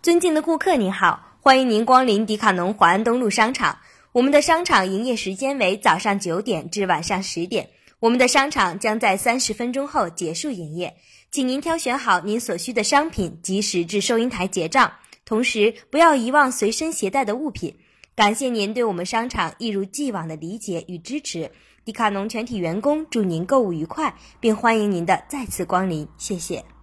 尊敬的顾客您好欢迎您光临迪卡侬华安东路商场。我们的商场营业时间为早上九点至晚上十点。我们的商场将在三十分钟后结束营业。请您挑选好您所需的商品及时至收银台结账同时不要遗忘随身携带的物品。感谢您对我们商场一如既往的理解与支持。迪卡侬全体员工祝您购物愉快并欢迎您的再次光临谢谢。